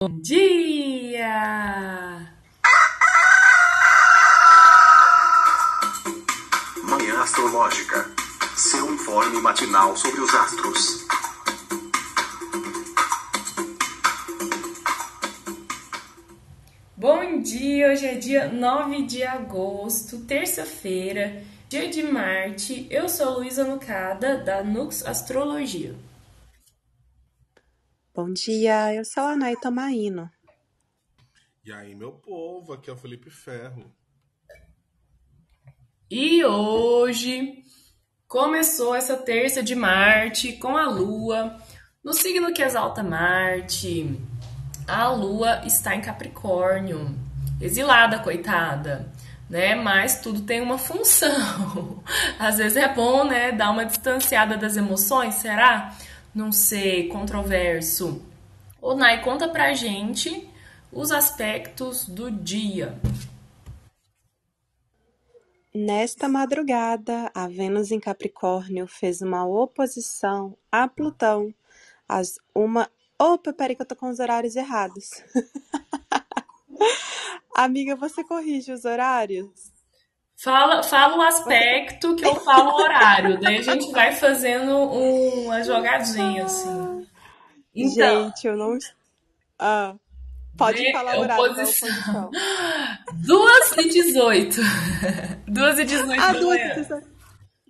Bom dia! Manhã Astrológica. Seu informe matinal sobre os astros. Bom dia! Hoje é dia 9 de agosto, terça-feira, dia de Marte. Eu sou Luísa Nucada, da Nux Astrologia. Bom dia, eu sou a Nay Tomaino. E aí, meu povo, aqui é o Felipe Ferro. E hoje começou essa terça de Marte com a Lua no signo que exalta Marte. A Lua está em Capricórnio, exilada, coitada, né? Mas tudo tem uma função. Às vezes é bom, né, dar uma distanciada das emoções, será? Não sei, controverso. Ô, Nai, conta pra gente os aspectos do dia. Nesta madrugada, a Vênus em Capricórnio fez uma oposição a Plutão às uma. Opa, peraí que eu tô com os horários errados. Amiga, você corrige os horários? Fala, fala o aspecto que eu falo o horário. Daí a gente vai fazendo uma jogadinha, assim. Então, Gente, eu não. Ah, pode né, falar o horário oposição. 2 e 18. 2 e 18 Ah, duas e dezoito.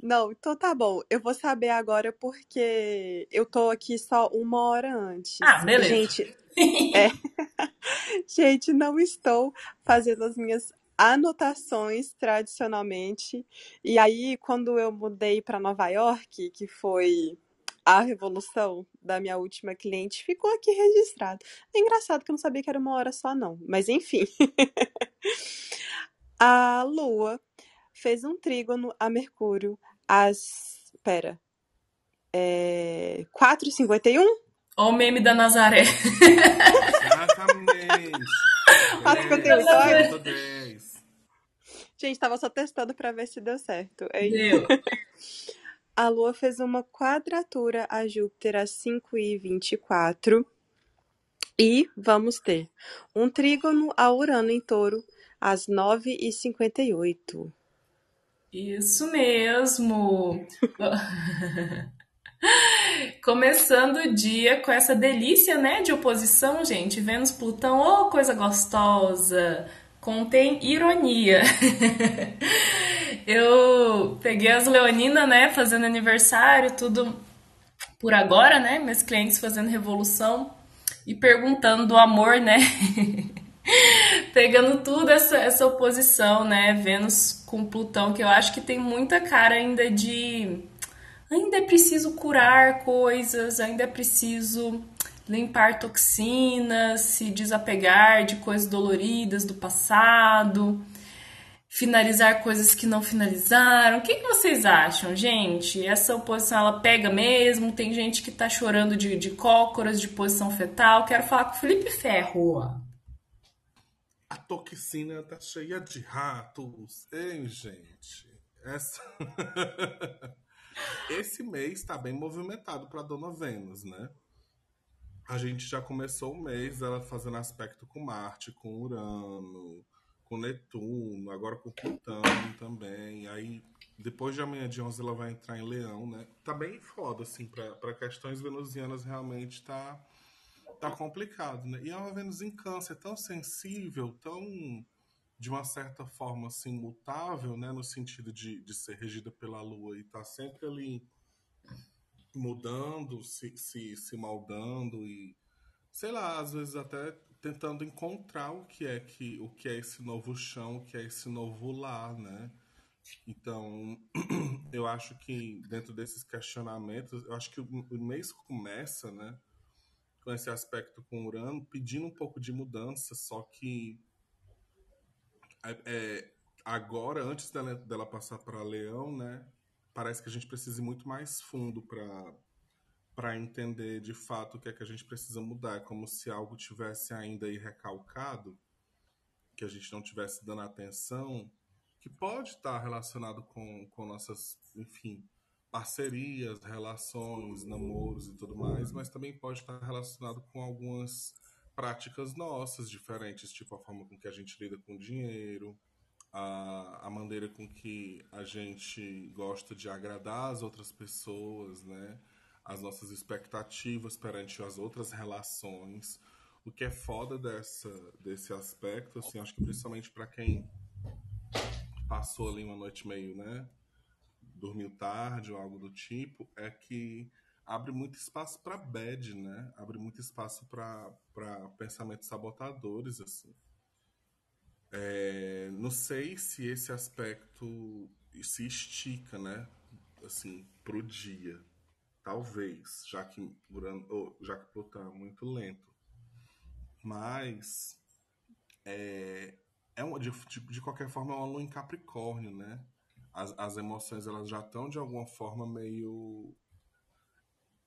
Não, então tá bom. Eu vou saber agora porque eu tô aqui só uma hora antes. Ah, beleza. Gente, é. Gente, não estou fazendo as minhas anotações tradicionalmente. E aí, quando eu mudei para Nova York, que foi a revolução da minha última cliente, ficou aqui registrado. É engraçado que eu não sabia que era uma hora só, não. Mas enfim. a Lua fez um trígono a Mercúrio às. Pera. É... 4h51? Olha o meme da Nazaré. Exatamente. 4h51. Gente, tava só testando pra ver se deu certo. É. Deu. A Lua fez uma quadratura a Júpiter às 5h24. E vamos ter um trígono a Urano em touro às 9h58. Isso mesmo. Começando o dia com essa delícia, né, de oposição, gente. Vênus Plutão, oh, coisa gostosa. Contém ironia. Eu peguei as leoninas, né, fazendo aniversário, tudo por agora, né, meus clientes fazendo revolução e perguntando do amor, né? Pegando tudo essa, essa oposição, né? Vênus com Plutão, que eu acho que tem muita cara ainda de. Ainda é preciso curar coisas, ainda é preciso limpar toxinas, se desapegar de coisas doloridas do passado, finalizar coisas que não finalizaram. O que, que vocês acham, gente? Essa oposição ela pega mesmo? Tem gente que tá chorando de, de cócoras, de posição fetal. Quero falar com o Felipe Ferro. A toxina tá cheia de ratos. Hein, gente? Essa... Esse mês tá bem movimentado para Dona Vênus, né? A gente já começou o mês ela fazendo aspecto com Marte, com Urano, com Netuno, agora com Plutão também. Aí depois de amanhã de 11 ela vai entrar em Leão, né? Tá bem foda, assim, para questões venusianas realmente tá, tá complicado, né? E é uma Vênus em câncer tão sensível, tão, de uma certa forma, assim, mutável, né? No sentido de, de ser regida pela Lua e tá sempre ali mudando, se, se, se moldando e, sei lá, às vezes até tentando encontrar o que é que o que é esse novo chão, o que é esse novo lar, né? Então, eu acho que dentro desses questionamentos, eu acho que o, mês começa, né, com esse aspecto com Urano, pedindo um pouco de mudança, só que é, é, agora, antes dela, dela passar para Leão, né, parece que a gente precisa ir muito mais fundo para entender de fato o que é que a gente precisa mudar, É como se algo tivesse ainda aí recalcado, que a gente não tivesse dando atenção, que pode estar relacionado com, com nossas, enfim, parcerias, relações, namoros e tudo mais, mas também pode estar relacionado com algumas práticas nossas diferentes, tipo a forma com que a gente lida com dinheiro, a, a maneira com que a gente gosta de agradar as outras pessoas, né? As nossas expectativas perante as outras relações. O que é foda dessa, desse aspecto, assim, acho que principalmente para quem passou ali uma noite meio, né? Dormiu tarde ou algo do tipo, é que abre muito espaço para bad, né? Abre muito espaço para pensamentos sabotadores, assim. É, não sei se esse aspecto se estica, né? Assim, pro dia. Talvez, já que, Urano, já que Plutão é muito lento. Mas é, é uma, de, de qualquer forma é uma lua em Capricórnio, né? As, as emoções elas já estão de alguma forma meio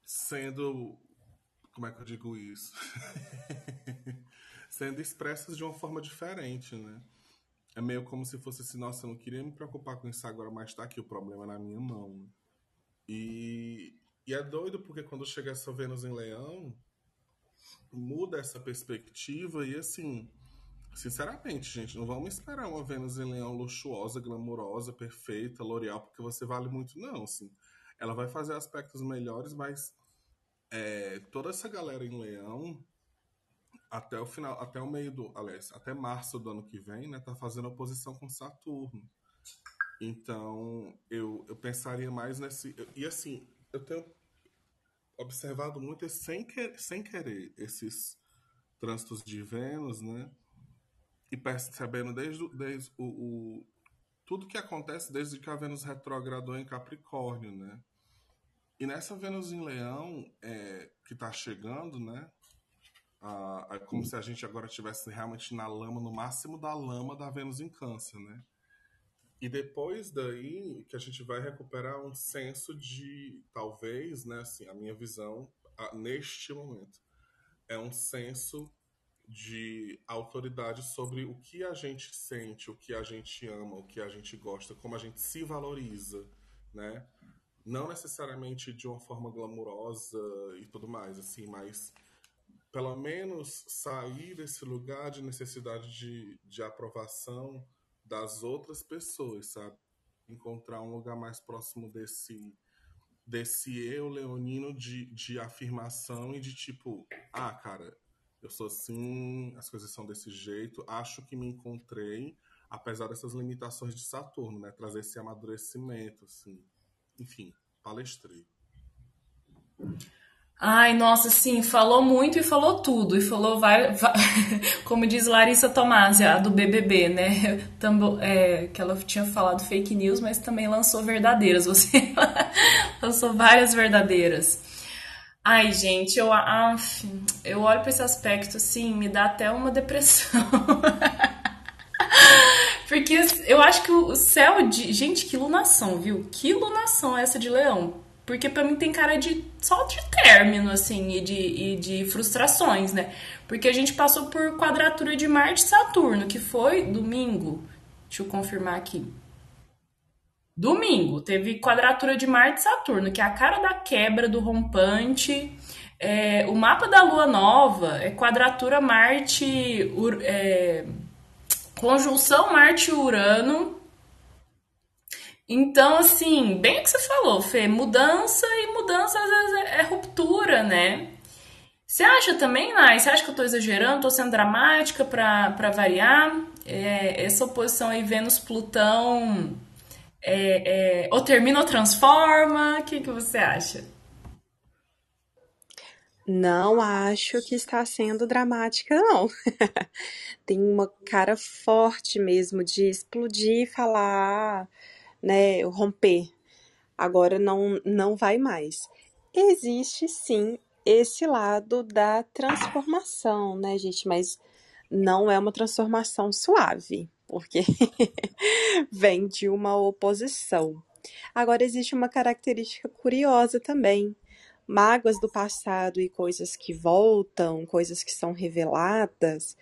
sendo. Como é que eu digo isso? sendo expressas de uma forma diferente, né? É meio como se fosse assim, nossa, eu não queria me preocupar com isso agora, mas tá aqui o problema na minha mão. E, e é doido porque quando chega essa Vênus em Leão, muda essa perspectiva e assim, sinceramente, gente, não vamos esperar uma Vênus em Leão luxuosa, glamurosa, perfeita, L'Oreal, porque você vale muito, não, assim. Ela vai fazer aspectos melhores, mas é, toda essa galera em Leão, até o final, até o meio do, aliás, até março do ano que vem, né, tá fazendo oposição com Saturno. Então, eu, eu pensaria mais nesse. E assim, eu tenho observado muito sem, que, sem querer esses trânsitos de Vênus, né? E percebendo desde, desde o, o, tudo que acontece desde que a Vênus retrogradou em Capricórnio, né? E nessa Vênus em Leão, é, que está chegando, né? É como se a gente agora estivesse realmente na lama, no máximo da lama da Vênus em Câncer, né? E depois daí que a gente vai recuperar um senso de, talvez, né, assim, a minha visão a, neste momento, é um senso de autoridade sobre o que a gente sente, o que a gente ama, o que a gente gosta, como a gente se valoriza, né? não necessariamente de uma forma glamurosa e tudo mais, assim, mas pelo menos sair desse lugar de necessidade de, de aprovação das outras pessoas, sabe? Encontrar um lugar mais próximo desse desse eu leonino de, de afirmação e de tipo, ah, cara, eu sou assim, as coisas são desse jeito, acho que me encontrei, apesar dessas limitações de Saturno, né? Trazer esse amadurecimento, assim enfim, palestrei. Ai, nossa, sim, falou muito e falou tudo. E falou, vai, vai como diz Larissa Tomasi, a do BBB, né? Tambo, é, que ela tinha falado fake news, mas também lançou verdadeiras. Você lançou várias verdadeiras. Ai, gente, eu, af, eu olho para esse aspecto assim, me dá até uma depressão. Porque eu acho que o céu de. Gente, que lunação, viu? Que lunação é essa de leão? Porque para mim tem cara de só de término, assim, e de, e de frustrações, né? Porque a gente passou por quadratura de Marte e Saturno, que foi domingo. Deixa eu confirmar aqui. Domingo, teve quadratura de Marte e Saturno, que é a cara da quebra, do rompante. É, o mapa da Lua Nova é quadratura Marte. É, Conjunção Marte-Urano. Então, assim, bem o que você falou, Fê, mudança e mudança às vezes é, é ruptura, né? Você acha também, Nai? Você acha que eu tô exagerando? Tô sendo dramática para variar? É, essa oposição aí Vênus-Plutão é, é, ou termina ou transforma? O que, que você acha? Não acho que está sendo dramática, não. Tem uma cara forte mesmo de explodir e falar, né, romper. Agora não, não vai mais. Existe sim esse lado da transformação, né, gente? Mas não é uma transformação suave, porque vem de uma oposição. Agora existe uma característica curiosa também mágoas do passado e coisas que voltam, coisas que são reveladas,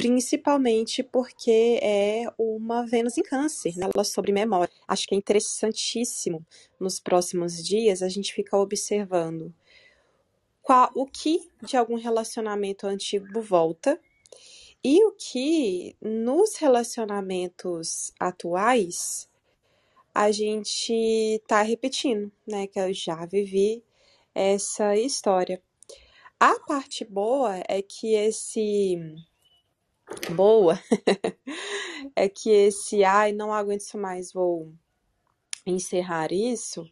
principalmente porque é uma Vênus em Câncer, né? ela sobre memória. Acho que é interessantíssimo nos próximos dias a gente ficar observando qual, o que de algum relacionamento antigo volta e o que nos relacionamentos atuais a gente tá repetindo, né? Que eu já vivi essa história. A parte boa é que esse boa é que esse ai, não aguento mais, vou encerrar isso,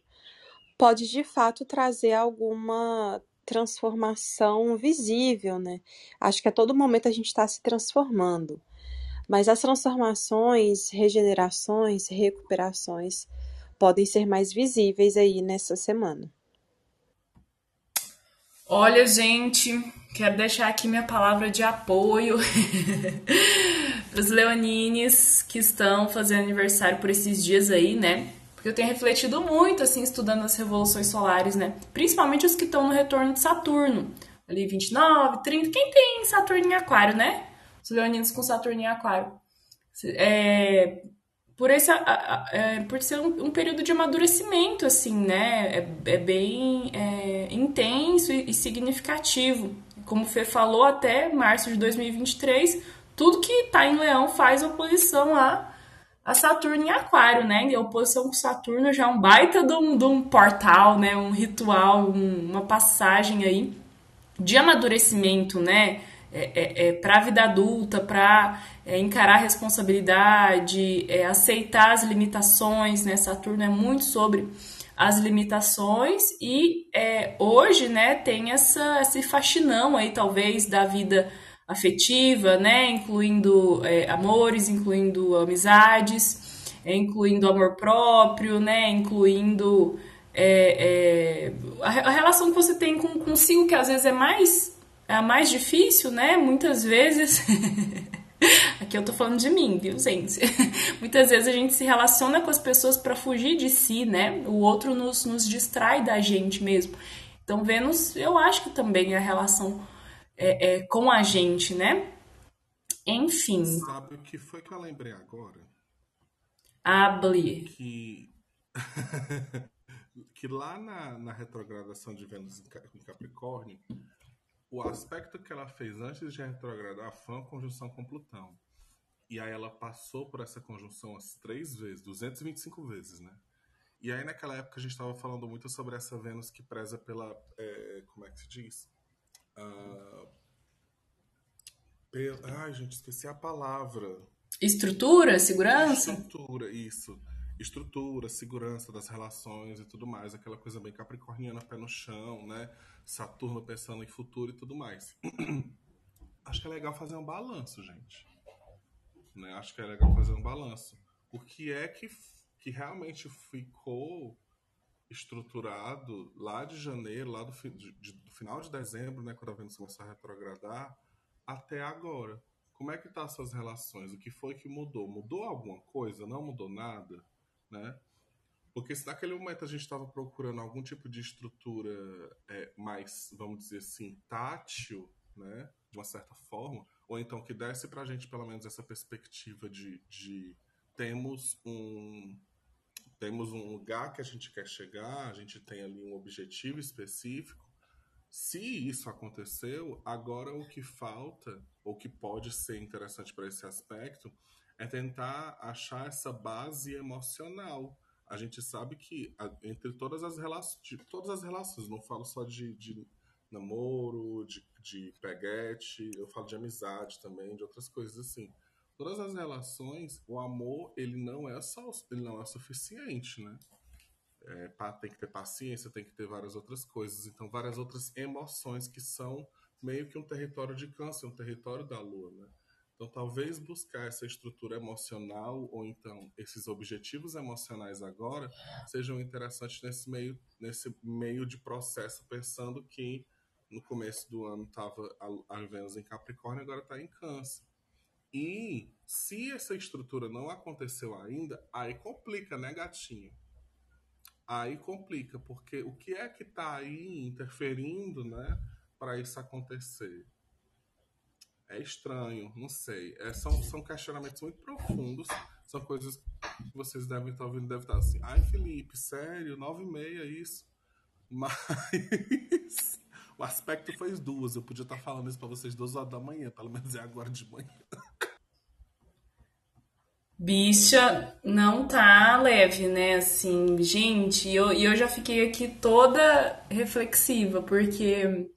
pode de fato trazer alguma transformação visível, né? Acho que a todo momento a gente está se transformando. Mas as transformações, regenerações, recuperações podem ser mais visíveis aí nessa semana. Olha, gente, quero deixar aqui minha palavra de apoio para os leonines que estão fazendo aniversário por esses dias aí, né? Porque eu tenho refletido muito, assim, estudando as revoluções solares, né? Principalmente os que estão no retorno de Saturno. Ali 29, 30. Quem tem Saturno em Aquário, né? Os leoninos com Saturno em Aquário. É, por, esse, é, por ser um, um, período de amadurecimento, assim, né? É, é bem é, intenso e, e significativo. Como o Fê falou, até março de 2023, tudo que tá em Leão faz oposição a, a Saturno em Aquário, né? E a oposição com Saturno já é um baita de um, de um portal, né? Um ritual, um, uma passagem aí de amadurecimento, né? É, é, é para a vida adulta, para é, encarar a responsabilidade, é, aceitar as limitações, né? Saturno é muito sobre as limitações e é, hoje, né, tem essa, esse faxinão aí, talvez, da vida afetiva, né, incluindo é, amores, incluindo amizades, incluindo amor próprio, né, incluindo a, a, relação que você tem com consigo, que às vezes é mais é a mais difícil, né? Muitas vezes. Aqui eu tô falando de mim, viu, gente? Muitas vezes a gente se relaciona com as pessoas para fugir de si, né? O outro nos, nos distrai da gente mesmo. Então, Vênus, eu acho que também é a relação é, é, com a gente, né? Enfim. Sabe o que foi que eu lembrei agora? Hable. Que. que lá na, na retrogradação de Vênus em Capricórnio, o aspecto que ela fez antes de retrogradar foi uma conjunção com Plutão. E aí ela passou por essa conjunção as três vezes, 225 vezes, né? E aí naquela época a gente estava falando muito sobre essa Vênus que preza pela. É, como é que se diz? Uh, pela, ai, gente, esqueci a palavra. Estrutura, segurança? Estrutura, isso. Estrutura, segurança das relações e tudo mais. Aquela coisa bem capricorniana, pé no chão, né? Saturno pensando em futuro e tudo mais. Acho que é legal fazer um balanço, gente. Né? Acho que é legal fazer um balanço. O que é que, que realmente ficou estruturado lá de janeiro, lá do, de, de, do final de dezembro, né, quando a Vênus começou a retrogradar, até agora. Como é que tá as suas relações? O que foi que mudou? Mudou alguma coisa? Não mudou nada? Né? Porque se naquele momento a gente estava procurando algum tipo de estrutura é, mais, vamos dizer assim, tátil, né, de uma certa forma, ou então que desse para a gente pelo menos essa perspectiva de, de temos um temos um lugar que a gente quer chegar, a gente tem ali um objetivo específico. Se isso aconteceu, agora o que falta, ou que pode ser interessante para esse aspecto, é tentar achar essa base emocional a gente sabe que entre todas as relações, todas as relações, não falo só de, de namoro, de, de peguete, eu falo de amizade também, de outras coisas assim. Todas as relações, o amor, ele não é só, ele não é suficiente, né? É, tem que ter paciência, tem que ter várias outras coisas, então várias outras emoções que são meio que um território de câncer, um território da lua, né? Então, talvez buscar essa estrutura emocional ou então esses objetivos emocionais agora sejam interessantes nesse meio, nesse meio de processo, pensando que no começo do ano estava a Vênus em Capricórnio, agora está em Câncer. E se essa estrutura não aconteceu ainda, aí complica, né, gatinho? Aí complica, porque o que é que está aí interferindo, né, para isso acontecer? É estranho, não sei. É, são, são questionamentos muito profundos, são coisas que vocês devem estar ouvindo, devem estar assim, ai Felipe, sério, nove e meia isso. Mas o aspecto foi duas. Eu podia estar falando isso pra vocês duas horas da manhã, pelo menos é agora de manhã. Bicha, não tá leve, né? Assim, gente, e eu, eu já fiquei aqui toda reflexiva, porque,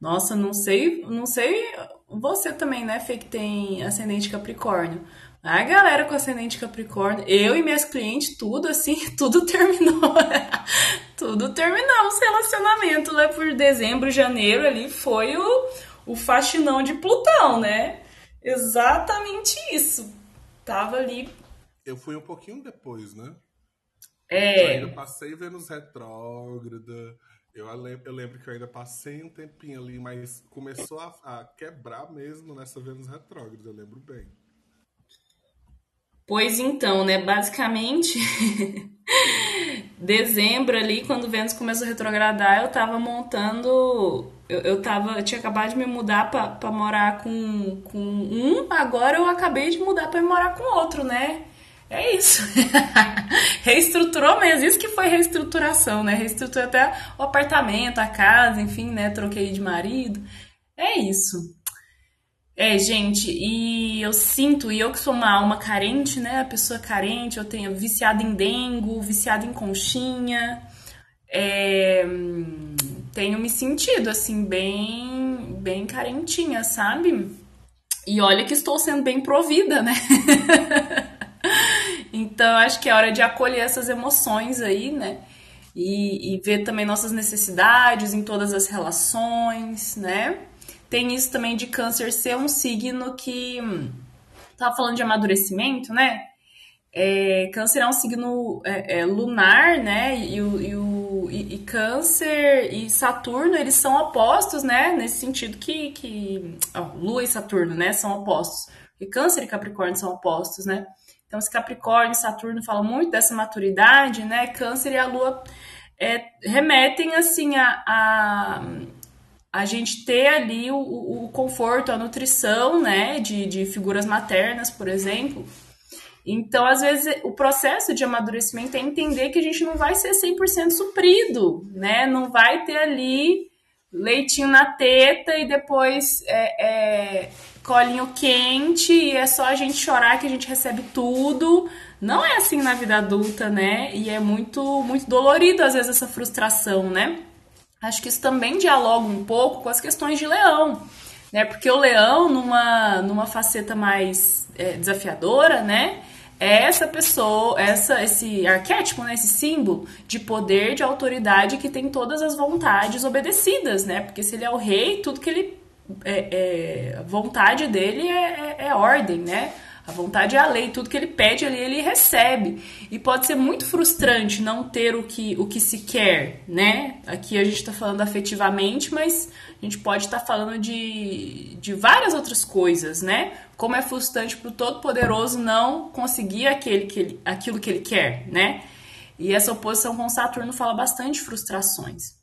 nossa, não sei, não sei você também, né, Fê, que tem ascendente Capricórnio. A galera com ascendente Capricórnio, eu e minhas clientes, tudo assim, tudo terminou. tudo terminamos relacionamento lá por dezembro, janeiro ali, foi o, o faxinão de Plutão, né? Exatamente isso tava ali. Eu fui um pouquinho depois, né? É. Eu ainda passei Vênus retrógrada. Eu, eu lembro que eu ainda passei um tempinho ali, mas começou a, a quebrar mesmo nessa Vênus retrógrada, eu lembro bem. Pois então, né? Basicamente, dezembro ali, quando Vênus começou a retrogradar, eu tava montando. Eu, eu, tava, eu tinha acabado de me mudar para morar com, com um, agora eu acabei de mudar para morar com outro, né? É isso. Reestruturou mesmo. Isso que foi reestruturação, né? Reestruturou até o apartamento, a casa, enfim, né? Troquei de marido. É isso. É, gente, e eu sinto, e eu que sou uma alma carente, né? A pessoa carente, eu tenho viciada em dengo, viciada em conchinha. É, tenho me sentido, assim, bem, bem carentinha, sabe? E olha que estou sendo bem provida, né? então, acho que é hora de acolher essas emoções aí, né? E, e ver também nossas necessidades em todas as relações, né? Tem isso também de câncer ser um signo que. Hum, tava falando de amadurecimento, né? É, câncer é um signo é, é, lunar, né? E, e, o, e, e, Câncer e Saturno, eles são opostos, né? Nesse sentido que. que ó, Lua e Saturno, né? São opostos. E Câncer e Capricórnio são opostos, né? Então, esse Capricórnio e Saturno falam muito dessa maturidade, né? Câncer e a Lua é, remetem, assim, a, a a gente ter ali o, o conforto, a nutrição, né, de, de figuras maternas, por exemplo. Então, às vezes, o processo de amadurecimento é entender que a gente não vai ser 100% suprido, né? Não vai ter ali leitinho na teta e depois é, é, colinho quente e é só a gente chorar que a gente recebe tudo. Não é assim na vida adulta, né? E é muito, muito dolorido, às vezes, essa frustração, né? Acho que isso também dialoga um pouco com as questões de leão, né? Porque o leão, numa, numa faceta mais é, desafiadora, né? É essa pessoa, essa, esse arquétipo, né? esse símbolo de poder, de autoridade que tem todas as vontades obedecidas, né? Porque se ele é o rei, tudo que ele. É, é vontade dele é, é, é ordem, né? A vontade é a lei, tudo que ele pede ali ele recebe. E pode ser muito frustrante não ter o que, o que se quer, né? Aqui a gente está falando afetivamente, mas a gente pode estar tá falando de, de várias outras coisas, né? Como é frustrante para o Todo-Poderoso não conseguir aquele que ele, aquilo que ele quer, né? E essa oposição com Saturno fala bastante de frustrações.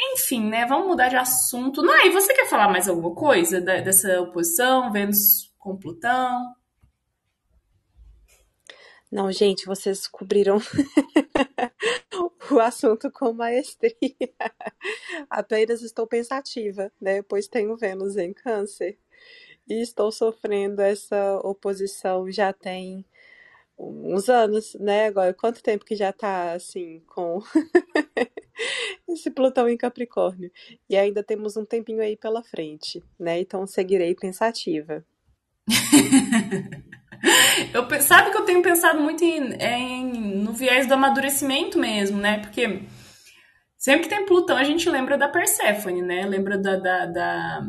Enfim, né? Vamos mudar de assunto. Nai, você quer falar mais alguma coisa dessa oposição, Vênus com Plutão? Não, gente, vocês cobriram o assunto com maestria. Apenas estou pensativa, né? Pois tenho Vênus em Câncer e estou sofrendo essa oposição já tem uns anos, né? Agora, quanto tempo que já tá assim com esse Plutão em Capricórnio? E ainda temos um tempinho aí pela frente, né? Então seguirei pensativa. Eu, sabe que eu tenho pensado muito em, em, no viés do amadurecimento mesmo, né? Porque sempre que tem Plutão, a gente lembra da Perséfone, né? Lembra da, da, da,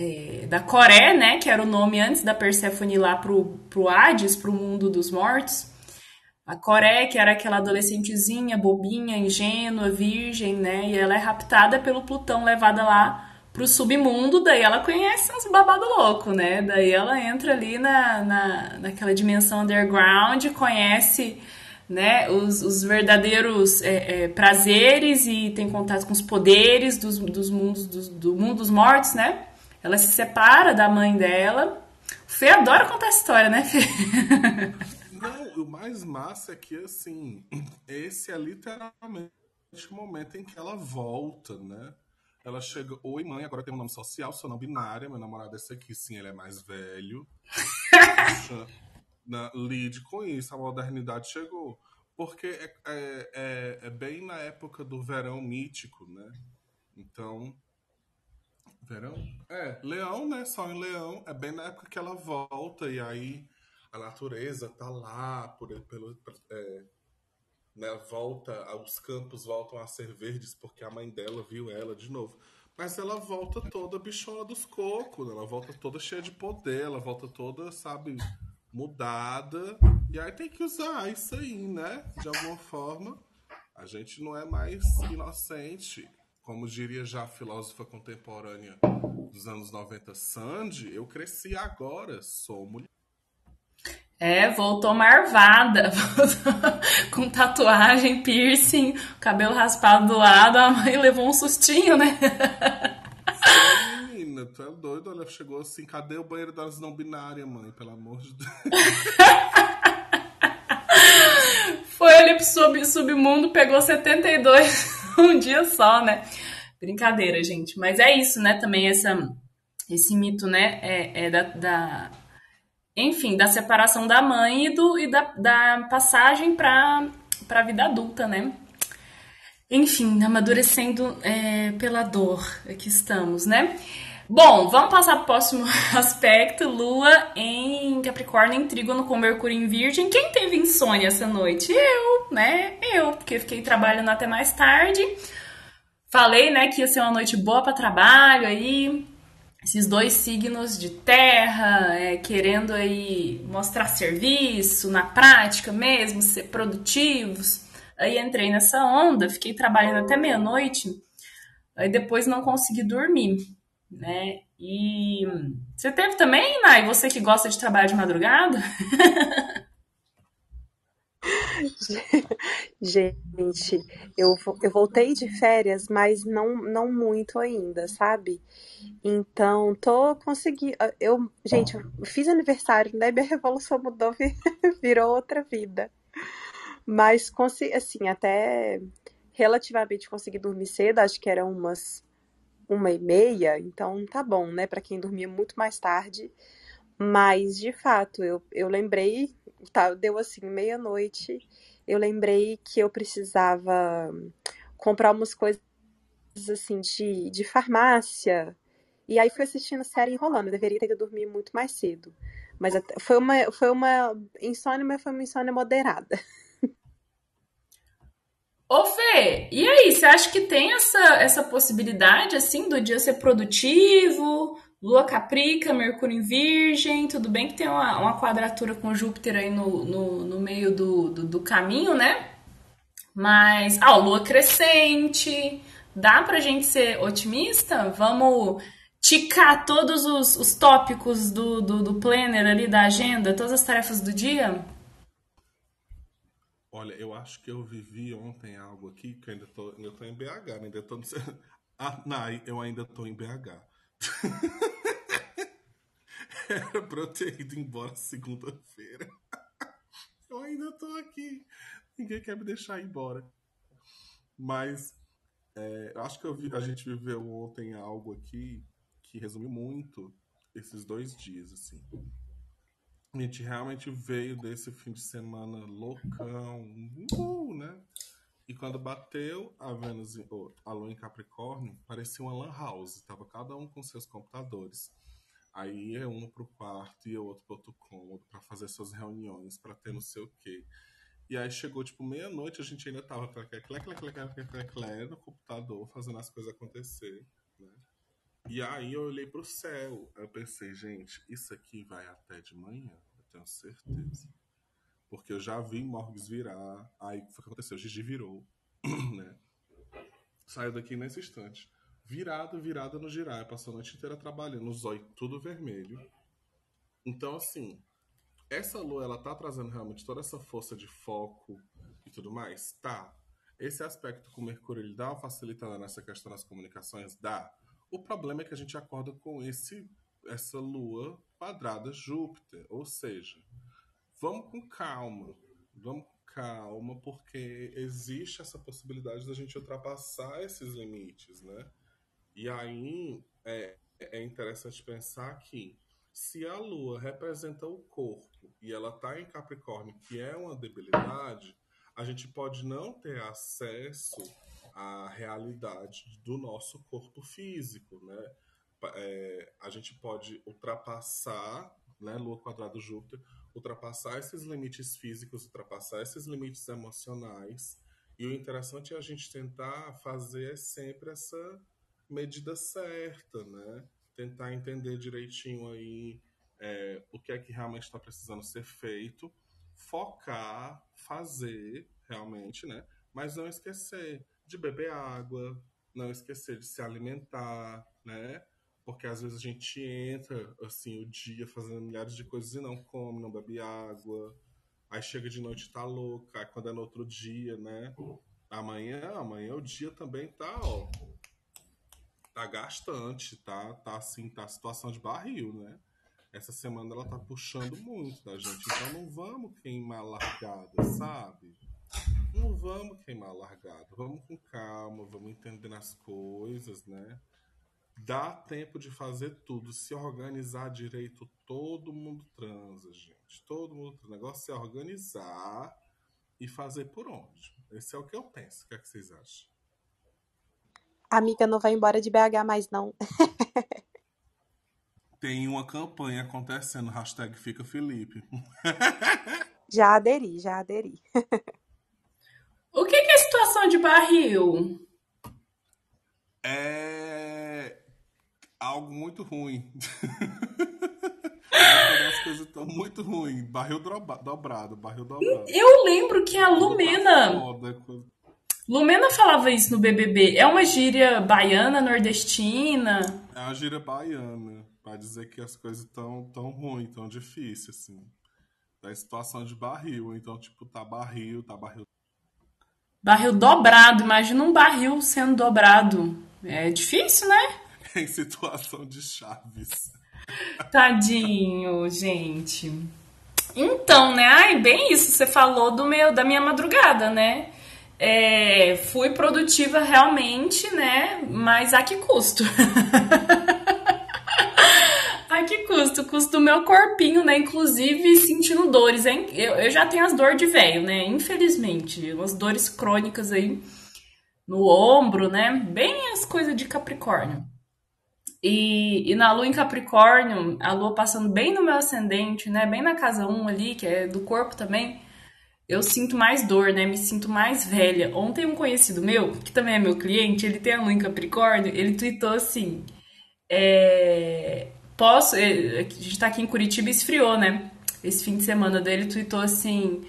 é, da Coré, né? Que era o nome antes da Perséfone lá pro, pro Hades, pro mundo dos mortos. A Coré, que era aquela adolescentezinha, bobinha, ingênua, virgem, né? E ela é raptada pelo Plutão, levada lá pro submundo, daí ela conhece uns babado louco, né? Daí ela entra ali na, na, naquela dimensão underground, conhece né, os, os verdadeiros é, é, prazeres e tem contato com os poderes dos, dos mundos, do, do mundo dos mortos, né? Ela se separa da mãe dela. O Fê adora contar história, né, Fê? Não, o mais massa é que, assim, esse é literalmente o momento em que ela volta, né? Ela chega, oi mãe, agora tem um nome social, sou não binária, meu namorado é esse aqui, sim, ele é mais velho. Na, lide com isso, a modernidade chegou. Porque é, é, é, é bem na época do verão mítico, né? Então, verão? É, leão, né? Só em leão, é bem na época que ela volta, e aí a natureza tá lá, por, pelo, é, né, volta, os campos voltam a ser verdes porque a mãe dela viu ela de novo. Mas ela volta toda bichona dos cocos, ela volta toda cheia de poder, ela volta toda, sabe, mudada. E aí tem que usar isso aí, né? De alguma forma. A gente não é mais inocente. Como diria já a filósofa contemporânea dos anos 90, Sandy, eu cresci agora, sou mulher. É, voltou marvada, com tatuagem, piercing, cabelo raspado do lado, a mãe levou um sustinho, né? Sim, menina, tu é doido? Olha, chegou assim, cadê o banheiro das não binárias, mãe? Pelo amor de Deus. Pro sub, submundo, pegou 72 um dia só, né? Brincadeira, gente. Mas é isso, né? Também essa, esse mito, né? É, é da, da enfim, da separação da mãe e, do, e da, da passagem para a vida adulta, né? Enfim, amadurecendo é, pela dor que estamos, né? Bom, vamos passar para o próximo aspecto. Lua em Capricórnio, em Trígono com Mercúrio em Virgem. Quem teve insônia essa noite? Eu, né? Eu, porque fiquei trabalhando até mais tarde. Falei, né, que ia ser uma noite boa para trabalho aí esses dois signos de terra, é, querendo aí mostrar serviço na prática mesmo, ser produtivos. Aí entrei nessa onda, fiquei trabalhando até meia-noite, aí depois não consegui dormir, né? E você teve também, Nai? Você que gosta de trabalhar de madrugada? Gente, eu, eu voltei de férias, mas não, não muito ainda, sabe? Então, tô conseguindo. Eu, gente, eu fiz aniversário, né? Minha revolução mudou, virou outra vida. Mas, assim, até relativamente consegui dormir cedo, acho que era umas uma e meia, então tá bom, né? Para quem dormia muito mais tarde. Mas, de fato, eu, eu lembrei, tá, deu assim, meia-noite, eu lembrei que eu precisava comprar umas coisas assim de, de farmácia. E aí fui assistindo série enrolando. Eu deveria ter ido dormir muito mais cedo. Mas foi uma, foi uma insônia, mas foi uma insônia moderada. Ô Fê, e aí, você acha que tem essa, essa possibilidade, assim, do dia ser produtivo, Lua Caprica, Mercúrio em Virgem, tudo bem que tem uma, uma quadratura com Júpiter aí no, no, no meio do, do, do, caminho, né? Mas, ah, Lua crescente, dá pra gente ser otimista? Vamos ticar todos os, os tópicos do, do, do planner ali, da agenda, todas as tarefas do dia? Olha, eu acho que eu vivi ontem algo aqui que eu ainda tô, ainda tô em BH, né? ainda tô... Ah, Nai, eu ainda tô em BH. Era pra eu ter ido embora segunda-feira. Eu ainda tô aqui. Ninguém quer me deixar ir embora. Mas é, eu acho que vi, a gente viveu ontem algo aqui que resume muito esses dois dias, assim. A gente realmente veio desse fim de semana loucão, uh, né? E quando bateu a Vênus, oh, a Lua em Capricórnio, parecia uma lan house. Tava cada um com seus computadores. Aí ia um pro quarto e outro pro outro cômodo para fazer suas reuniões, para ter não sei o quê. E aí chegou tipo meia-noite, a gente ainda tava clé, clé, clé, clé, no computador, fazendo as coisas acontecer, né? E aí eu olhei pro céu, eu pensei, gente, isso aqui vai até de manhã, eu tenho certeza. Porque eu já vi Morgs virar. Aí o que aconteceu? O Gigi virou. né? Saiu daqui nesse instante. Virada, virada no girar. Passou a noite inteira trabalhando, os olhos tudo vermelho. Então, assim, essa lua, ela tá trazendo realmente toda essa força de foco e tudo mais? Tá. Esse aspecto com Mercúrio, ele dá uma facilitada nessa questão das comunicações? Dá. O problema é que a gente acorda com esse essa lua quadrada Júpiter, ou seja, vamos com calma. Vamos com calma, porque existe essa possibilidade da gente ultrapassar esses limites, né? E aí é, é interessante pensar que se a Lua representa o corpo e ela está em Capricórnio, que é uma debilidade, a gente pode não ter acesso à realidade do nosso corpo físico, né? É, a gente pode ultrapassar, né, Lua quadrado Júpiter, ultrapassar esses limites físicos, ultrapassar esses limites emocionais. E o interessante é a gente tentar fazer sempre essa medida certa, né? Tentar entender direitinho aí é, o que é que realmente está precisando ser feito, focar, fazer realmente, né? Mas não esquecer de beber água, não esquecer de se alimentar, né? Porque às vezes a gente entra assim o dia fazendo milhares de coisas e não come, não bebe água. Aí chega de noite tá louca, aí quando é no outro dia, né? Amanhã, amanhã o dia também tá, ó, tá gastante, tá, tá assim, tá situação de barril, né? Essa semana ela tá puxando muito da gente, então não vamos queimar largada, sabe? Não vamos queimar largada, vamos com calma, vamos entendendo as coisas, né? Dá tempo de fazer tudo, se organizar direito, todo mundo transa, gente. Todo mundo transa. O negócio é organizar e fazer por onde. Esse é o que eu penso. O que, é que vocês acham? Amiga, não vai embora de BH mais não. Tem uma campanha acontecendo, hashtag Fica Felipe. já aderi, já aderi. situação de barril? É algo muito ruim. As coisas estão muito ruins. Barril dobrado, barril dobrado. Eu lembro que a Lumena. Foda, Lumena falava isso no BBB. É uma gíria baiana, nordestina? É uma gíria baiana, para dizer que as coisas estão tão ruins, tão difíceis, assim. Da situação de barril. Então, tipo, tá barril, tá barril. Barril dobrado. Imagina um barril sendo dobrado. É difícil, né? em situação de chaves. Tadinho, gente. Então, né? Ai, bem isso. Você falou do meu, da minha madrugada, né? É, fui produtiva realmente, né? Mas a que custo? que custo? Custo do meu corpinho, né? Inclusive sentindo dores, hein? Eu, eu já tenho as dores de velho, né? Infelizmente, umas dores crônicas aí no ombro, né? Bem as coisas de Capricórnio. E, e na lua em Capricórnio, a lua passando bem no meu ascendente, né? Bem na casa 1 ali, que é do corpo também eu sinto mais dor, né? Me sinto mais velha. Ontem um conhecido meu, que também é meu cliente, ele tem a lua em Capricórnio, ele tweetou assim: é, posso. É, a gente tá aqui em Curitiba e esfriou, né? Esse fim de semana dele tweetou assim.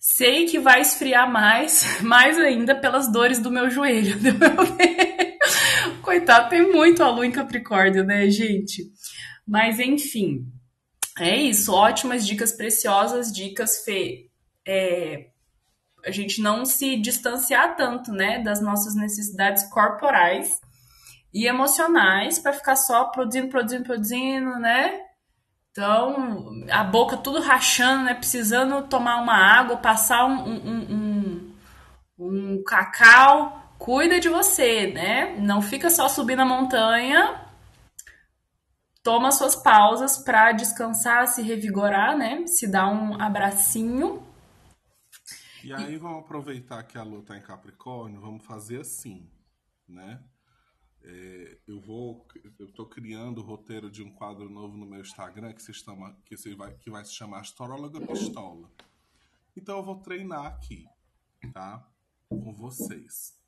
Sei que vai esfriar mais, mais ainda pelas dores do meu joelho. Coitado, tem muito a lua em Capricórnio, né, gente? Mas enfim, é isso. Ótimas dicas preciosas, dicas Fê é, a gente não se distanciar tanto, né, das nossas necessidades corporais e emocionais para ficar só produzindo, produzindo, produzindo, né? Então, a boca tudo rachando, né? Precisando tomar uma água, passar um, um, um, um cacau. Cuida de você, né? Não fica só subindo a montanha. Toma suas pausas para descansar, se revigorar, né? Se dá um abracinho e aí vamos aproveitar que a Lua está em Capricórnio, vamos fazer assim, né? É, eu vou, eu estou criando o roteiro de um quadro novo no meu Instagram que se chama, que, se vai, que vai se chamar Astróloga Pistola. Então eu vou treinar aqui, tá? Com vocês.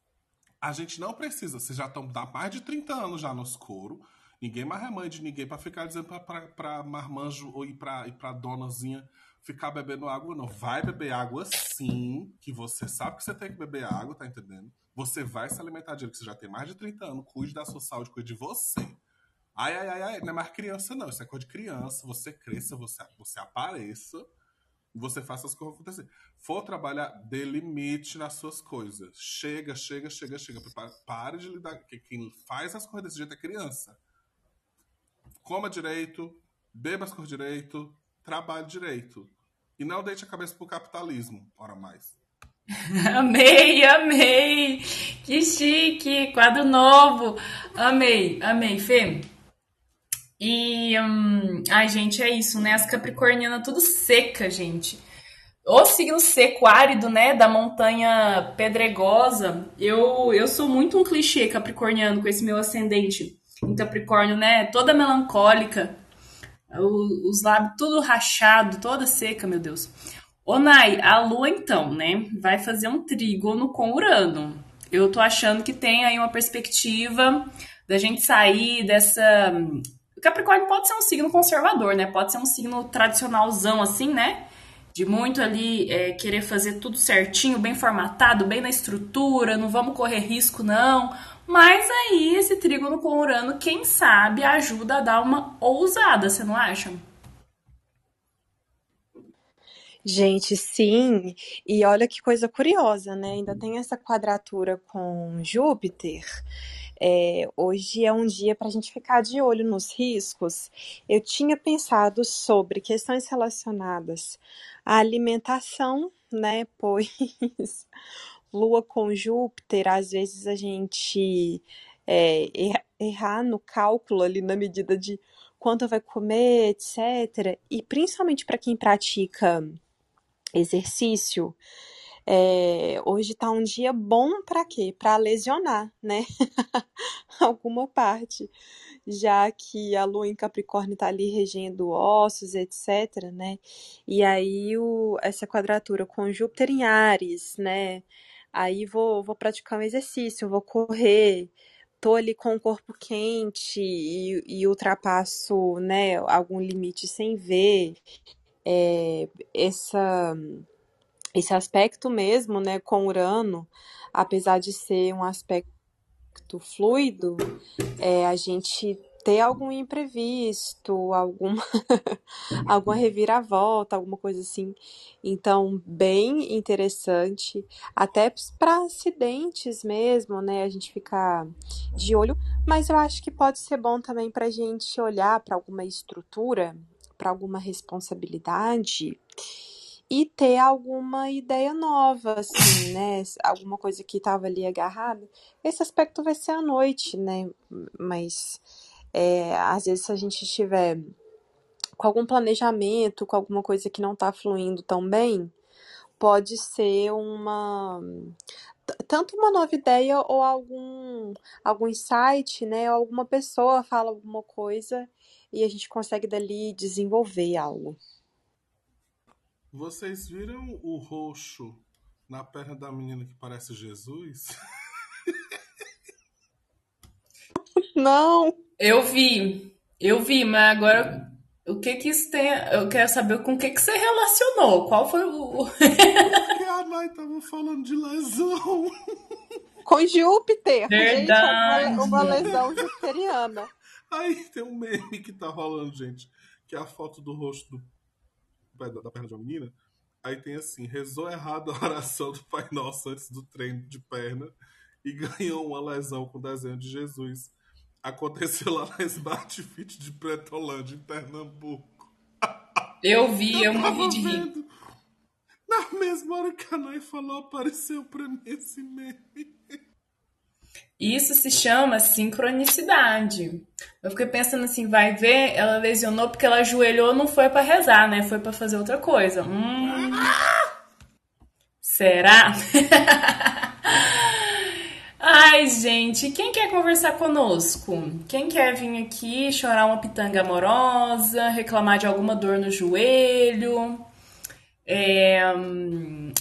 A gente não precisa, vocês já estão há mais de 30 anos já no escuro. Ninguém mais é mãe de ninguém para ficar dizendo para marmanjo ou ir para donazinha ficar bebendo água, não. Vai beber água sim, que você sabe que você tem que beber água, tá entendendo? Você vai se alimentar direito, que você já tem mais de 30 anos, cuide da sua saúde, cuide de você. Ai, ai, ai, ai, não é mais criança, não. Isso é coisa de criança. Você cresça, você, você apareça, você faça as coisas acontecer. For trabalhar, dê limite nas suas coisas. Chega, chega, chega, chega. Pare de lidar. Quem faz as coisas desse jeito é criança. Coma direito, beba as coisas direito, trabalhe direito. E não deixe a cabeça pro capitalismo, ora mais. amei, amei! Que chique! Quadro novo! Amei, amei, Fê. E, hum, ai, gente, é isso, né? As capricornianas tudo seca, gente. O signo seco, árido, né? Da montanha pedregosa. Eu, eu sou muito um clichê capricorniano com esse meu ascendente em Capricórnio, né? Toda melancólica. Os lábios tudo rachado, toda seca, meu Deus. Ô, Nai, a Lua, então, né? Vai fazer um trígono com Urano. Eu tô achando que tem aí uma perspectiva da gente sair dessa Capricórnio pode ser um signo conservador, né? Pode ser um signo tradicionalzão, assim, né? De muito ali é, querer fazer tudo certinho, bem formatado, bem na estrutura, não vamos correr risco, não. Mas aí esse trígono com Urano, quem sabe, ajuda a dar uma ousada, você não acha? Gente, sim. E olha que coisa curiosa, né? Ainda tem essa quadratura com Júpiter. É, hoje é um dia para a gente ficar de olho nos riscos. Eu tinha pensado sobre questões relacionadas à alimentação, né? Pois Lua com Júpiter, às vezes a gente é, errar no cálculo ali na medida de quanto vai comer, etc. E principalmente para quem pratica exercício, é, hoje tá um dia bom para quê? Para lesionar, né? Alguma parte, já que a lua em Capricórnio tá ali regendo ossos, etc, né? E aí o, essa quadratura com Júpiter em Ares, né? Aí vou, vou praticar um exercício, vou correr, tô ali com o corpo quente e, e ultrapasso, né, algum limite sem ver. É, essa esse aspecto mesmo, né, com Urano, apesar de ser um aspecto fluido, é, a gente ter algum imprevisto, alguma, alguma reviravolta, alguma coisa assim. Então, bem interessante, até para acidentes mesmo, né? A gente ficar de olho, mas eu acho que pode ser bom também para a gente olhar para alguma estrutura, para alguma responsabilidade e ter alguma ideia nova, assim, né? Alguma coisa que estava ali agarrada. Esse aspecto vai ser à noite, né? Mas é, às vezes se a gente estiver com algum planejamento, com alguma coisa que não está fluindo tão bem, pode ser uma tanto uma nova ideia ou algum algum insight, né? Ou alguma pessoa fala alguma coisa e a gente consegue dali desenvolver algo. Vocês viram o roxo na perna da menina que parece Jesus? Não. Eu vi. Eu vi, mas agora o que que isso tem? Eu quero saber com o que que você relacionou. Qual foi o. Porque a Nai tava falando de lesão. Com Júpiter. Verdade. Gente, uma, uma lesão jupiteriana. Aí tem um meme que tá rolando, gente. Que é a foto do rosto do da perna de uma menina, aí tem assim, rezou errado a oração do Pai Nosso antes do treino de perna e ganhou uma lesão com o desenho de Jesus. Aconteceu lá na Smart Fit de Pretolândia, em Pernambuco. Eu vi, eu, eu morri de rir. Na mesma hora que a Nai falou, apareceu pra mim esse meme. Isso se chama sincronicidade. Eu fiquei pensando assim, vai ver, ela lesionou porque ela ajoelhou, não foi para rezar, né? Foi para fazer outra coisa. Hum, será? Ai, gente, quem quer conversar conosco? Quem quer vir aqui chorar uma pitanga amorosa, reclamar de alguma dor no joelho? É,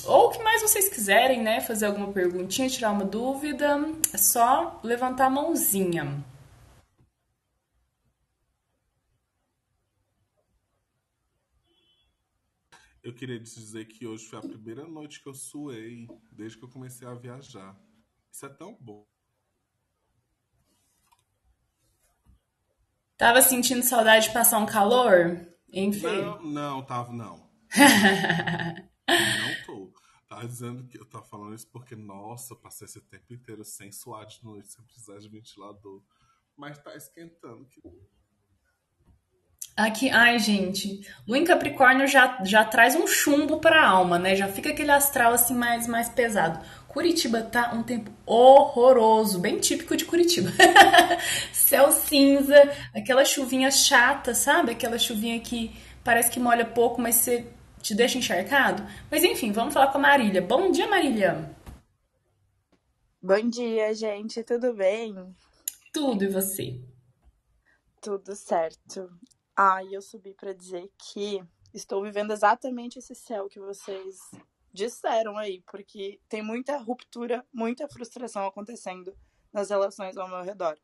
ou o que mais vocês quiserem, né? Fazer alguma perguntinha, tirar uma dúvida, é só levantar a mãozinha. Eu queria te dizer que hoje foi a primeira noite que eu suei desde que eu comecei a viajar. Isso é tão bom. Tava sentindo saudade de passar um calor? Enfim. Não, não, tava não. não tô. Tava dizendo que eu tava falando isso porque, nossa, passei esse tempo inteiro sem suar de noite, sem precisar de ventilador. Mas tá esquentando. Que... Aqui, ai, gente, Lua em Capricórnio já, já traz um chumbo pra alma, né? Já fica aquele astral assim mais, mais pesado. Curitiba tá um tempo horroroso, bem típico de Curitiba. Céu cinza, aquela chuvinha chata, sabe? Aquela chuvinha que parece que molha pouco, mas você te deixa encharcado. Mas enfim, vamos falar com a Marília. Bom dia, Marília. Bom dia, gente, tudo bem? Tudo e você? Tudo certo. Ah, eu subi para dizer que estou vivendo exatamente esse céu que vocês disseram aí, porque tem muita ruptura, muita frustração acontecendo nas relações ao meu redor.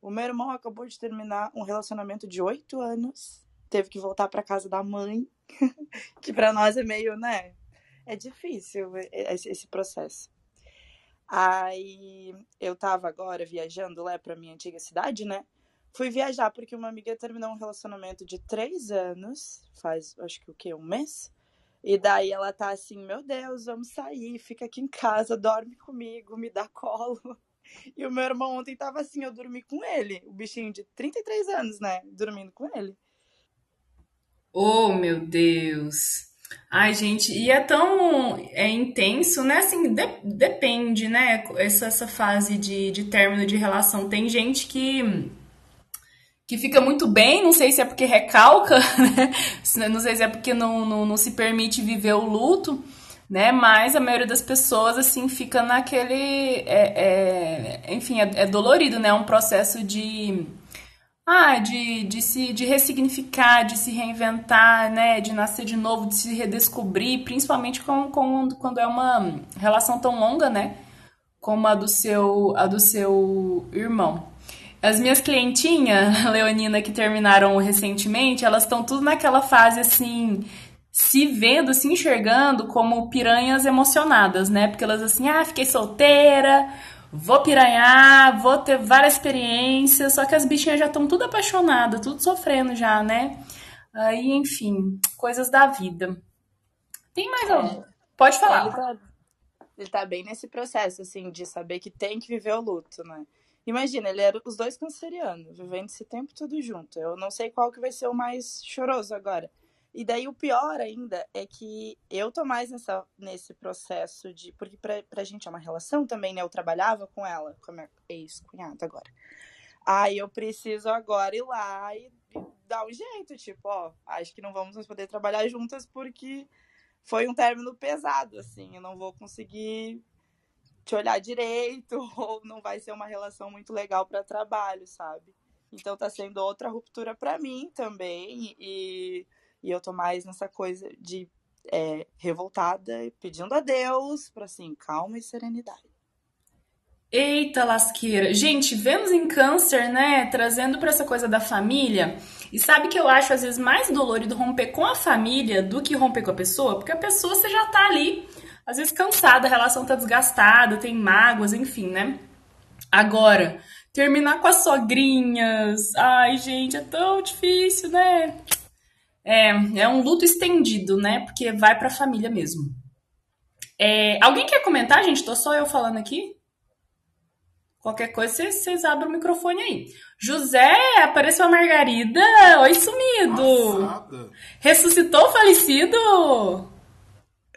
O meu irmão acabou de terminar um relacionamento de oito anos, teve que voltar para casa da mãe, que para nós é meio, né? É difícil esse processo. Aí eu tava agora viajando lá para minha antiga cidade, né? Fui viajar porque uma amiga terminou um relacionamento de três anos, faz acho que o quê? Um mês? E daí ela tá assim, meu Deus, vamos sair, fica aqui em casa, dorme comigo, me dá colo. E o meu irmão ontem tava assim, eu dormi com ele, o bichinho de 33 anos, né? Dormindo com ele. Oh, meu Deus. Ai, gente, e é tão é intenso, né? Assim, de- depende, né? Essa, essa fase de, de término de relação. Tem gente que que fica muito bem, não sei se é porque recalca, né? Não sei se é porque não, não, não se permite viver o luto, né? Mas a maioria das pessoas, assim, fica naquele. É, é, enfim, é, é dolorido, né? É um processo de. Ah, de, de se de ressignificar, de se reinventar, né? De nascer de novo, de se redescobrir, principalmente com, com, quando é uma relação tão longa, né? Como a do seu, a do seu irmão. As minhas clientinhas, Leonina, que terminaram recentemente, elas estão tudo naquela fase assim, se vendo, se enxergando como piranhas emocionadas, né? Porque elas assim, ah, fiquei solteira, vou piranhar, vou ter várias experiências, só que as bichinhas já estão tudo apaixonadas, tudo sofrendo já, né? Aí, enfim, coisas da vida. Tem mais? É, Pode ele falar. tá, ele tá bem nesse processo, assim, de saber que tem que viver o luto, né? Imagina, ele era os dois cancerianos, vivendo esse tempo todo junto. Eu não sei qual que vai ser o mais choroso agora. E daí o pior ainda é que eu tô mais nessa, nesse processo de. Porque pra, pra gente é uma relação também, né? Eu trabalhava com ela, com a minha ex-cunhada agora. Aí eu preciso agora ir lá e, e dar um jeito, tipo, ó, acho que não vamos mais poder trabalhar juntas porque foi um término pesado, assim. Eu não vou conseguir te olhar direito, ou não vai ser uma relação muito legal para trabalho, sabe? Então tá sendo outra ruptura para mim também, e, e eu tô mais nessa coisa de é, revoltada, pedindo a Deus para assim, calma e serenidade. Eita lasqueira. Gente, Vênus em Câncer, né? Trazendo pra essa coisa da família. E sabe que eu acho às vezes mais dolorido romper com a família do que romper com a pessoa? Porque a pessoa você já tá ali, às vezes cansada, a relação tá desgastada, tem mágoas, enfim, né? Agora, terminar com as sogrinhas. Ai, gente, é tão difícil, né? É, é um luto estendido, né? Porque vai pra família mesmo. É, alguém quer comentar, gente? Tô só eu falando aqui? Qualquer coisa, vocês, abrem o microfone aí. José, apareceu a Margarida. Oi, sumido. Passada. Ressuscitou o falecido?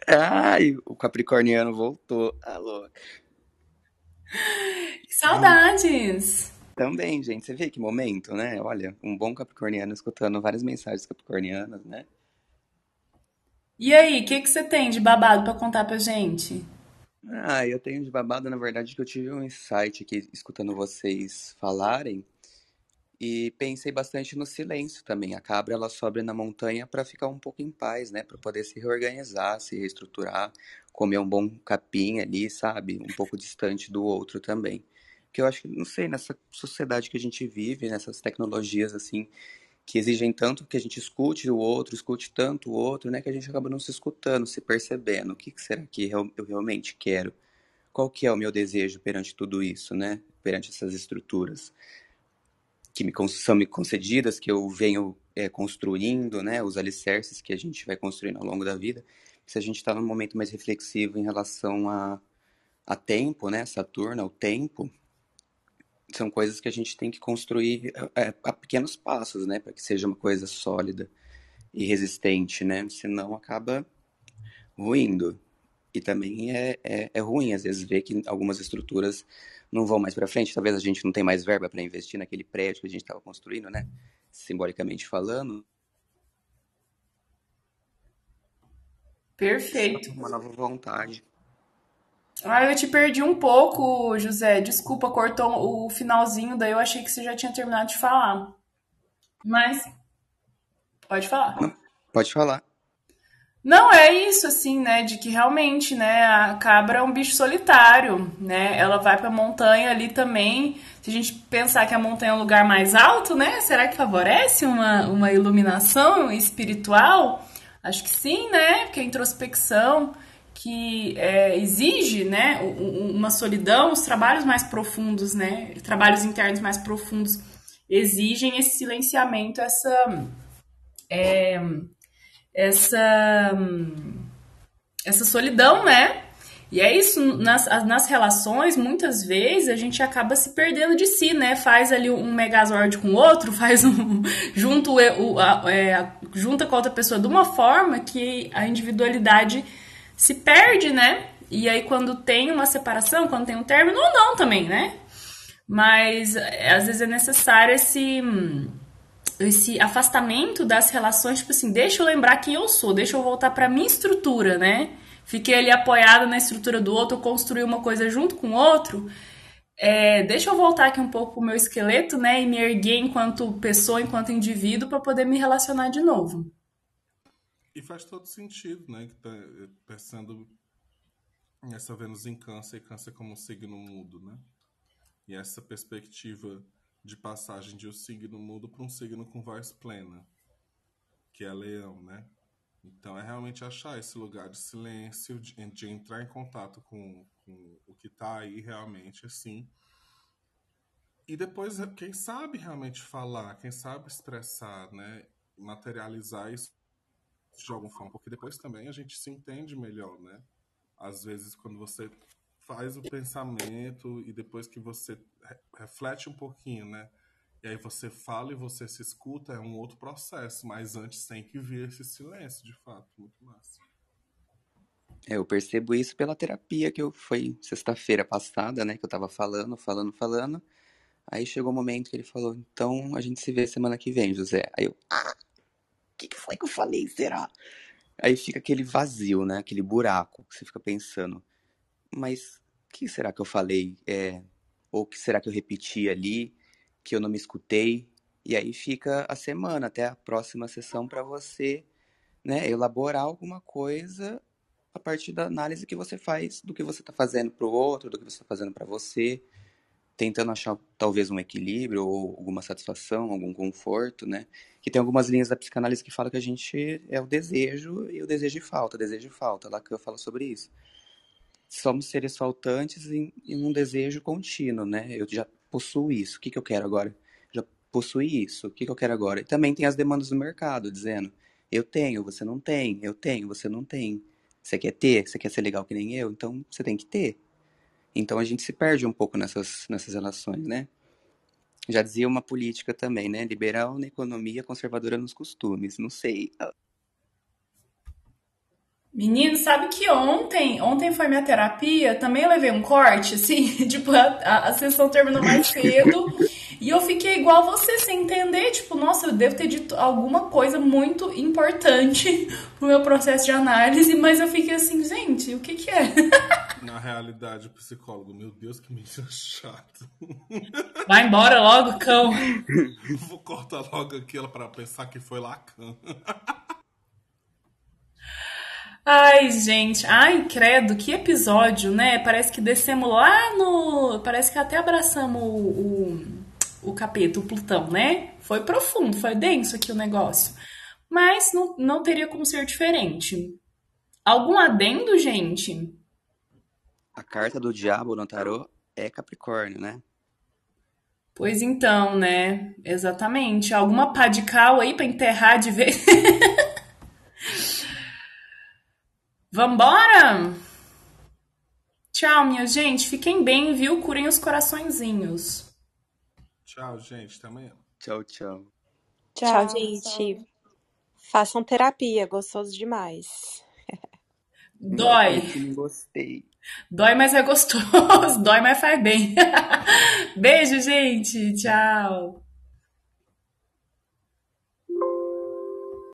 Ai, o Capricorniano voltou. Alô. Saudades. Também, gente, você vê que momento, né? Olha, um bom Capricorniano escutando várias mensagens capricornianas, né? E aí, o que, que você tem de babado pra contar pra gente? Ah, eu tenho de babado, na verdade, que eu tive um insight aqui escutando vocês falarem e pensei bastante no silêncio também. A cabra, ela sobe na montanha para ficar um pouco em paz, né? Para poder se reorganizar, se reestruturar, comer um bom capim ali, sabe? Um pouco distante do outro também. Porque eu acho que, não sei, nessa sociedade que a gente vive, nessas tecnologias assim, que exigem tanto que a gente escute o outro, escute tanto o outro, né? Que a gente acaba não se escutando, se percebendo. O que que será que eu realmente quero? Qual que é o meu desejo perante tudo isso, né? Perante essas estruturas que me, são me concedidas, que eu venho é, construindo, né? Os alicerces que a gente vai construindo ao longo da vida. Se a gente está num momento mais reflexivo em relação a, a tempo, né? Saturno, ao tempo, são coisas que a gente tem que construir é, a pequenos passos, né? Para que seja uma coisa sólida e resistente, né? Senão acaba ruindo. E também é, é, é ruim, às vezes, ver que algumas estruturas não vão mais para frente. Talvez a gente não tenha mais verba para investir naquele prédio que a gente estava construindo, né? Simbolicamente falando. Perfeito. Uma nova vontade. Ah, eu te perdi um pouco, José. Desculpa, cortou o finalzinho, daí eu achei que você já tinha terminado de falar. Mas. Pode falar. Não, pode falar. Não, é isso, assim, né? De que realmente, né? A cabra é um bicho solitário, né? Ela vai pra montanha ali também. Se a gente pensar que a montanha é um lugar mais alto, né? Será que favorece uma, uma iluminação espiritual? Acho que sim, né? Porque a introspecção que é, exige, né? Uma solidão, os trabalhos mais profundos, né? Trabalhos internos mais profundos exigem esse silenciamento, essa. É, essa essa solidão, né? E é isso, nas, nas relações, muitas vezes a gente acaba se perdendo de si, né? Faz ali um megazord com o outro, faz um. junta, o, a, é, junta com outra pessoa de uma forma que a individualidade se perde, né? E aí, quando tem uma separação, quando tem um término, ou não também, né? Mas às vezes é necessário esse esse afastamento das relações, tipo assim, deixa eu lembrar quem eu sou, deixa eu voltar para minha estrutura, né? Fiquei ali apoiada na estrutura do outro, construí uma coisa junto com o outro. É, deixa eu voltar aqui um pouco pro meu esqueleto, né? E me erguer enquanto pessoa, enquanto indivíduo, para poder me relacionar de novo. E faz todo sentido, né? Que tá pensando essa Vênus em Câncer e Câncer como um signo mudo, né? E essa perspectiva de passagem de um signo mudo para um signo com voz plena, que é leão, né? Então é realmente achar esse lugar de silêncio, de, de entrar em contato com, com o que está aí realmente, assim. E depois, quem sabe realmente falar, quem sabe expressar, né? Materializar isso de alguma forma, porque depois também a gente se entende melhor, né? Às vezes, quando você faz o pensamento e depois que você reflete um pouquinho, né? E aí você fala e você se escuta, é um outro processo, mas antes tem que vir esse silêncio, de fato, muito massa. É, eu percebo isso pela terapia que eu foi sexta-feira passada, né, que eu tava falando, falando, falando. Aí chegou o um momento que ele falou: "Então a gente se vê semana que vem, José". Aí eu: "Ah, o que, que foi que eu falei, será?" Aí fica aquele vazio, né, aquele buraco, que você fica pensando: "Mas que será que eu falei? É, ou que será que eu repeti ali que eu não me escutei? E aí fica a semana até a próxima sessão para você, né, elaborar alguma coisa a partir da análise que você faz do que você está fazendo para o outro, do que você está fazendo para você, tentando achar talvez um equilíbrio ou alguma satisfação, algum conforto, né? Que tem algumas linhas da psicanálise que falam que a gente é o desejo e o desejo de falta, desejo de falta. Lacan fala sobre isso somos seres faltantes em, em, um desejo contínuo, né? Eu já possuo isso, o que, que eu quero agora? Já possuí isso, o que, que eu quero agora? E também tem as demandas do mercado, dizendo, eu tenho, você não tem, eu tenho, você não tem. Você quer ter, você quer ser legal que nem eu, então você tem que ter. Então a gente se perde um pouco nessas, nessas relações, né? Já dizia uma política também, né? Liberal na economia, conservadora nos costumes. Não sei. Menino, sabe que ontem, ontem foi minha terapia, também eu levei um corte, assim, tipo, a, a sessão terminou mais cedo e eu fiquei igual você, sem entender, tipo, nossa, eu devo ter dito alguma coisa muito importante pro meu processo de análise, mas eu fiquei assim, gente, o que que é? Na realidade, o psicólogo, meu Deus, que menino chato. Vai embora logo, cão. Vou cortar logo aquilo para pensar que foi Lacan. Ai, gente, ai, credo, que episódio, né? Parece que descemos lá no. Parece que até abraçamos o, o, o capeta, o Plutão, né? Foi profundo, foi denso aqui o negócio. Mas não, não teria como ser diferente. Algum adendo, gente? A carta do diabo no tarô é Capricórnio, né? Pois então, né? Exatamente. Alguma pá de cal aí pra enterrar de vez. Vambora? Tchau, minha gente. Fiquem bem, viu? Curem os coraçõezinhos. Tchau, gente. Até amanhã. Tchau, tchau. Tchau, Tchau, gente. pessoal. Façam terapia, gostoso demais. Dói. Não gostei. Dói, mas é gostoso. Dói, mas faz bem. Beijo, gente. Tchau.